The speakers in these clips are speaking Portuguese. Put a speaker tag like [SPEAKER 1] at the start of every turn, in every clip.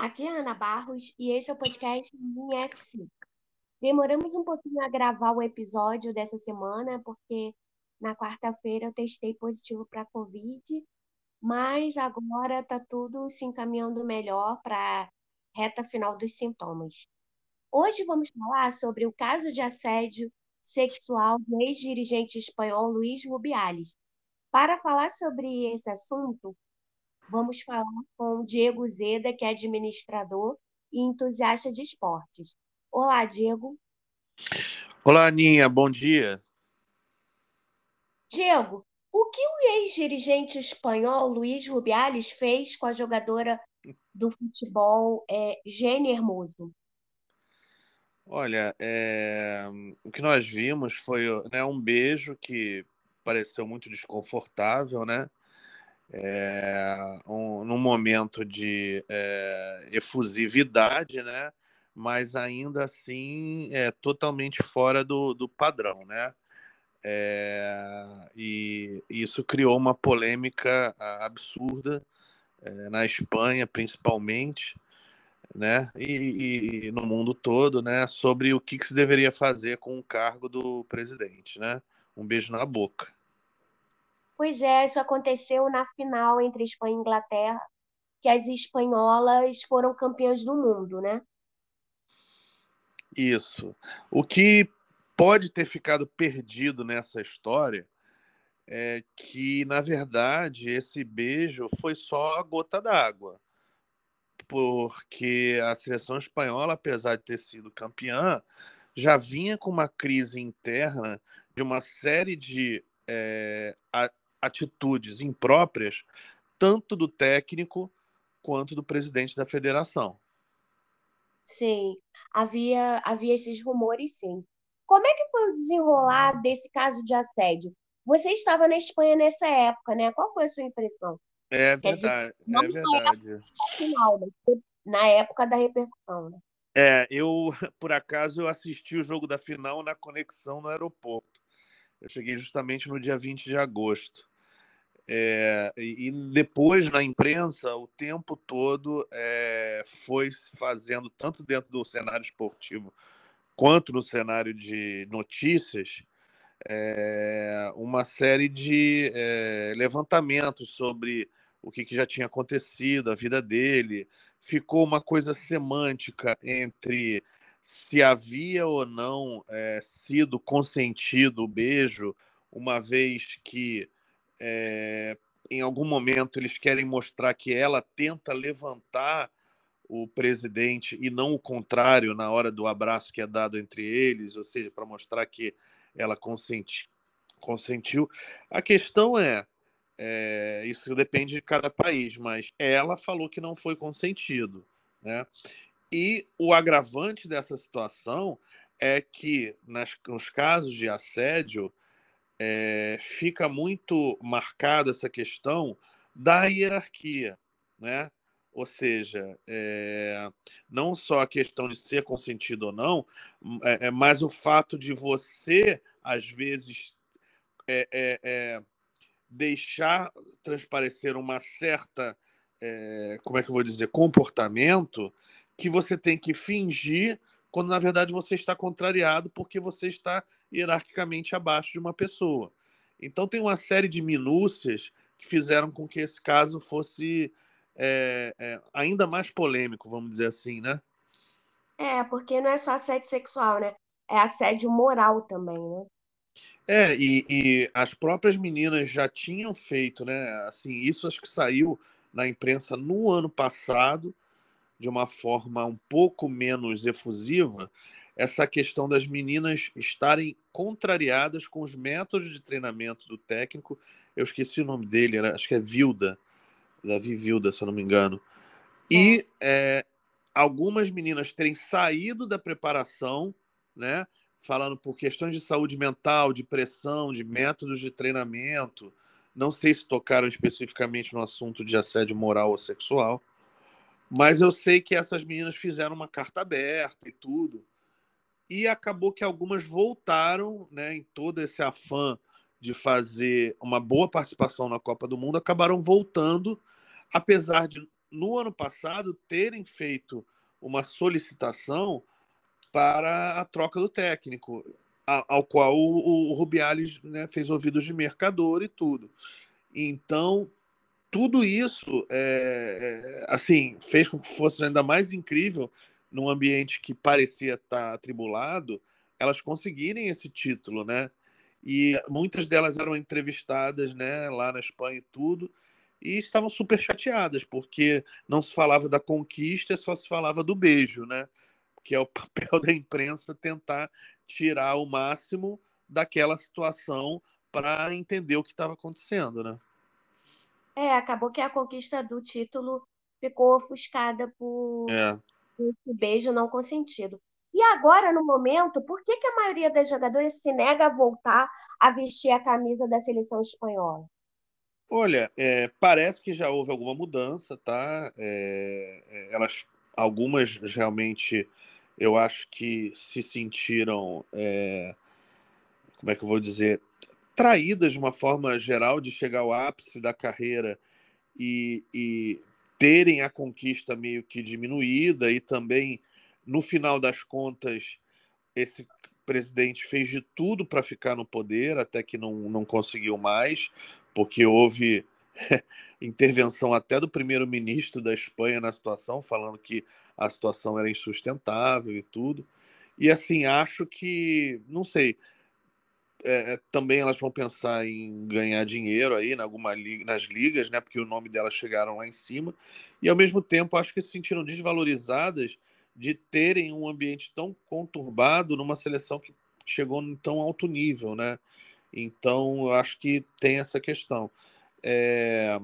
[SPEAKER 1] Aqui é a Ana Barros e esse é o podcast Minha FC. Demoramos um pouquinho a gravar o episódio dessa semana, porque na quarta-feira eu testei positivo para Covid, mas agora está tudo se encaminhando melhor para a reta final dos sintomas. Hoje vamos falar sobre o caso de assédio sexual do ex-dirigente espanhol Luiz Rubiales. Para falar sobre esse assunto, vamos falar com o Diego Zeda, que é administrador e entusiasta de esportes. Olá, Diego.
[SPEAKER 2] Olá, Aninha, bom dia.
[SPEAKER 1] Diego, o que o ex-dirigente espanhol Luiz Rubiales fez com a jogadora do futebol é, Gênia Hermoso?
[SPEAKER 2] Olha, é... o que nós vimos foi né, um beijo que pareceu muito desconfortável, né? É, um, num momento de é, efusividade, né? Mas ainda assim é totalmente fora do, do padrão, né? É, e isso criou uma polêmica absurda é, na Espanha, principalmente, né? E, e, no mundo todo, né? Sobre o que, que se deveria fazer com o cargo do presidente, né? Um beijo na boca.
[SPEAKER 1] Pois é, isso aconteceu na final entre Espanha e Inglaterra, que as espanholas foram campeãs do mundo, né?
[SPEAKER 2] Isso. O que pode ter ficado perdido nessa história é que, na verdade, esse beijo foi só a gota d'água. Porque a seleção espanhola, apesar de ter sido campeã, já vinha com uma crise interna de uma série de é, atitudes impróprias, tanto do técnico quanto do presidente da federação.
[SPEAKER 1] Sim, havia, havia esses rumores, sim. Como é que foi o desenrolar desse caso de assédio? Você estava na Espanha nessa época, né? Qual foi a sua impressão?
[SPEAKER 2] É verdade, dizer, é verdade.
[SPEAKER 1] Final, na época da repercussão, né?
[SPEAKER 2] É, eu, por acaso, eu assisti o jogo da final na conexão no aeroporto. Eu cheguei justamente no dia 20 de agosto. É, e depois na imprensa, o tempo todo é, foi fazendo, tanto dentro do cenário esportivo quanto no cenário de notícias, é, uma série de é, levantamentos sobre o que, que, já tinha acontecido, a vida dele. Ficou uma coisa semântica entre se havia ou não é, sido consentido o beijo, uma vez que é, em algum momento eles querem mostrar que ela tenta levantar o presidente e não o contrário na hora do abraço que é dado entre eles, ou seja, para mostrar que ela consenti, consentiu. A questão é, é, isso depende de cada país, mas ela falou que não foi consentido, né? E o agravante dessa situação é que nas, nos casos de assédio é, fica muito marcado essa questão da hierarquia, né? Ou seja, é, não só a questão de ser consentido ou não, é, é mas o fato de você, às vezes, é, deixar transparecer uma certa, como é que eu vou dizer, comportamento que você tem que fingir quando na verdade você está contrariado porque você está hierarquicamente abaixo de uma pessoa. Então tem uma série de minúcias que fizeram com que esse caso fosse é, é, ainda mais polêmico, vamos dizer assim, né?
[SPEAKER 1] É, porque não é só assédio sexual, né? É assédio moral também, né?
[SPEAKER 2] É, e, e as próprias meninas já tinham feito, né? Assim, isso acho que saiu na imprensa no ano passado, de uma forma um pouco menos efusiva, essa questão das meninas estarem contrariadas com os métodos de treinamento do técnico. Eu esqueci o nome dele, era, acho que é Vilda, Davi Vilda, se eu não me engano. E é, algumas meninas terem saído da preparação, né, falando por questões de saúde mental, de pressão, de métodos de treinamento. Não sei se tocaram especificamente no assunto de assédio moral ou sexual, mas eu sei que essas meninas fizeram uma carta aberta e tudo. E acabou que algumas voltaram, né, em todo esse afã de fazer uma boa participação na Copa do Mundo, acabaram voltando, apesar de no ano passado, terem feito uma solicitação para a troca do técnico, ao qual o, o Rubiales né, fez ouvidos de mercador e tudo. Então, tudo isso é, é, assim fez com que fosse ainda mais incrível num ambiente que parecia estar atribulado, elas conseguirem esse título, né? E muitas delas eram entrevistadas, né, lá na Espanha e tudo, e estavam super chateadas, porque não se falava da conquista, só se falava do beijo, né? Que é o papel da imprensa tentar tirar o máximo daquela situação para entender o que estava acontecendo, né?
[SPEAKER 1] É, acabou que a conquista do título ficou ofuscada por
[SPEAKER 2] é.
[SPEAKER 1] esse beijo não consentido. E agora, no momento, por que, que a maioria das jogadoras se nega a voltar a vestir a camisa da seleção espanhola?
[SPEAKER 2] Olha, é, parece que já houve alguma mudança, tá? É, é elas, algumas realmente, eu acho que se sentiram, é, como é que eu vou dizer, traídas de uma forma geral de chegar ao ápice da carreira e, e terem a conquista meio que diminuída e também no final das contas, esse presidente fez de tudo para ficar no poder, até que não, não conseguiu mais, porque houve intervenção até do primeiro-ministro da Espanha na situação, falando que a situação era insustentável e tudo. E assim, acho que, não sei, é, é também elas vão pensar em ganhar dinheiro aí na alguma liga, nas ligas, né? Porque o nome delas chegaram lá em cima. E ao mesmo tempo, acho que se sentiram desvalorizadas de terem um ambiente tão conturbado numa seleção que chegou em tão alto nível, né? Então, eu acho que tem essa questão. É,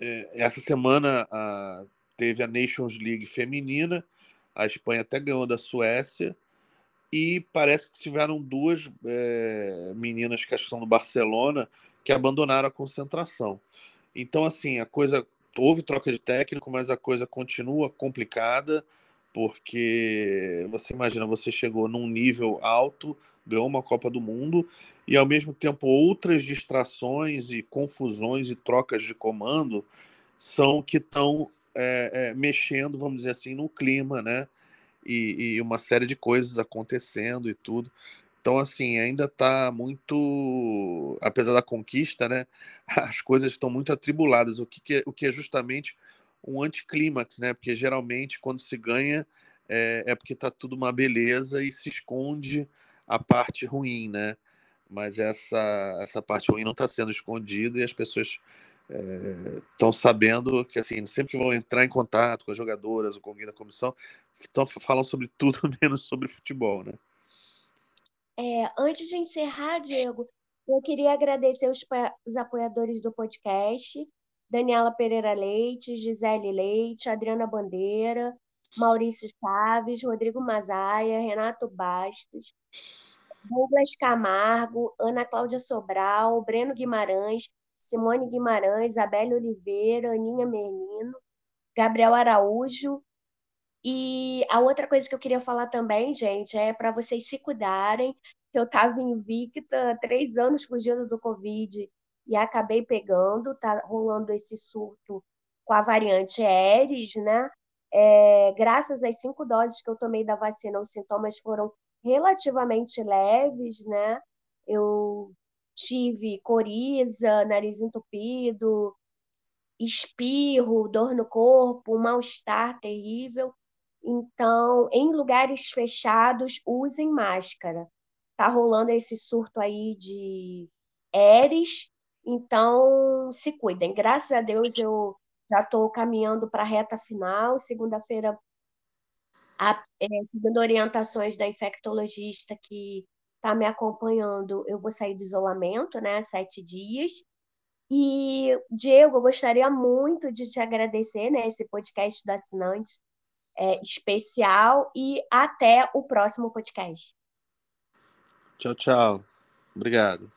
[SPEAKER 2] é, essa semana a, teve a Nations League feminina, a Espanha até ganhou da Suécia, e parece que tiveram duas é, meninas que são do Barcelona que abandonaram a concentração. Então, assim, a coisa. Houve troca de técnico, mas a coisa continua complicada porque você imagina, você chegou num nível alto, ganhou uma Copa do Mundo e ao mesmo tempo outras distrações e confusões e trocas de comando são que estão é, é, mexendo, vamos dizer assim, no clima, né? E, e, uma série de coisas acontecendo e tudo. Então, assim, ainda está muito, apesar da conquista, né? As coisas estão muito atribuladas, o que, é, o que é justamente um anticlímax, né? Porque geralmente quando se ganha é, é porque tá tudo uma beleza e se esconde a parte ruim, né? Mas essa, essa parte ruim não está sendo escondida e as pessoas estão é, sabendo que assim sempre que vão entrar em contato com as jogadoras ou com alguém da comissão tão, falam sobre tudo menos sobre futebol, né?
[SPEAKER 1] É, antes de encerrar, Diego, eu queria agradecer os, os apoiadores do podcast Daniela Pereira Leite, Gisele Leite, Adriana Bandeira, Maurício Chaves, Rodrigo Mazaia, Renato Bastos, Douglas Camargo, Ana Cláudia Sobral, Breno Guimarães, Simone Guimarães, Isabelle Oliveira, Aninha Menino, Gabriel Araújo. E a outra coisa que eu queria falar também, gente, é para vocês se cuidarem. Eu estava invicta, três anos fugindo do Covid e acabei pegando, tá rolando esse surto com a variante Aeres, né? É, graças às cinco doses que eu tomei da vacina, os sintomas foram relativamente leves, né? Eu tive coriza, nariz entupido, espirro, dor no corpo, um mal-estar terrível. Então, em lugares fechados, usem máscara. Tá rolando esse surto aí de Aeres então, se cuidem. Graças a Deus, eu já estou caminhando para a reta final. Segunda-feira, é, orientações da infectologista que está me acompanhando, eu vou sair do isolamento, né? Sete dias. E, Diego, eu gostaria muito de te agradecer, né? Esse podcast do assinante é, especial e até o próximo podcast.
[SPEAKER 2] Tchau, tchau. Obrigado.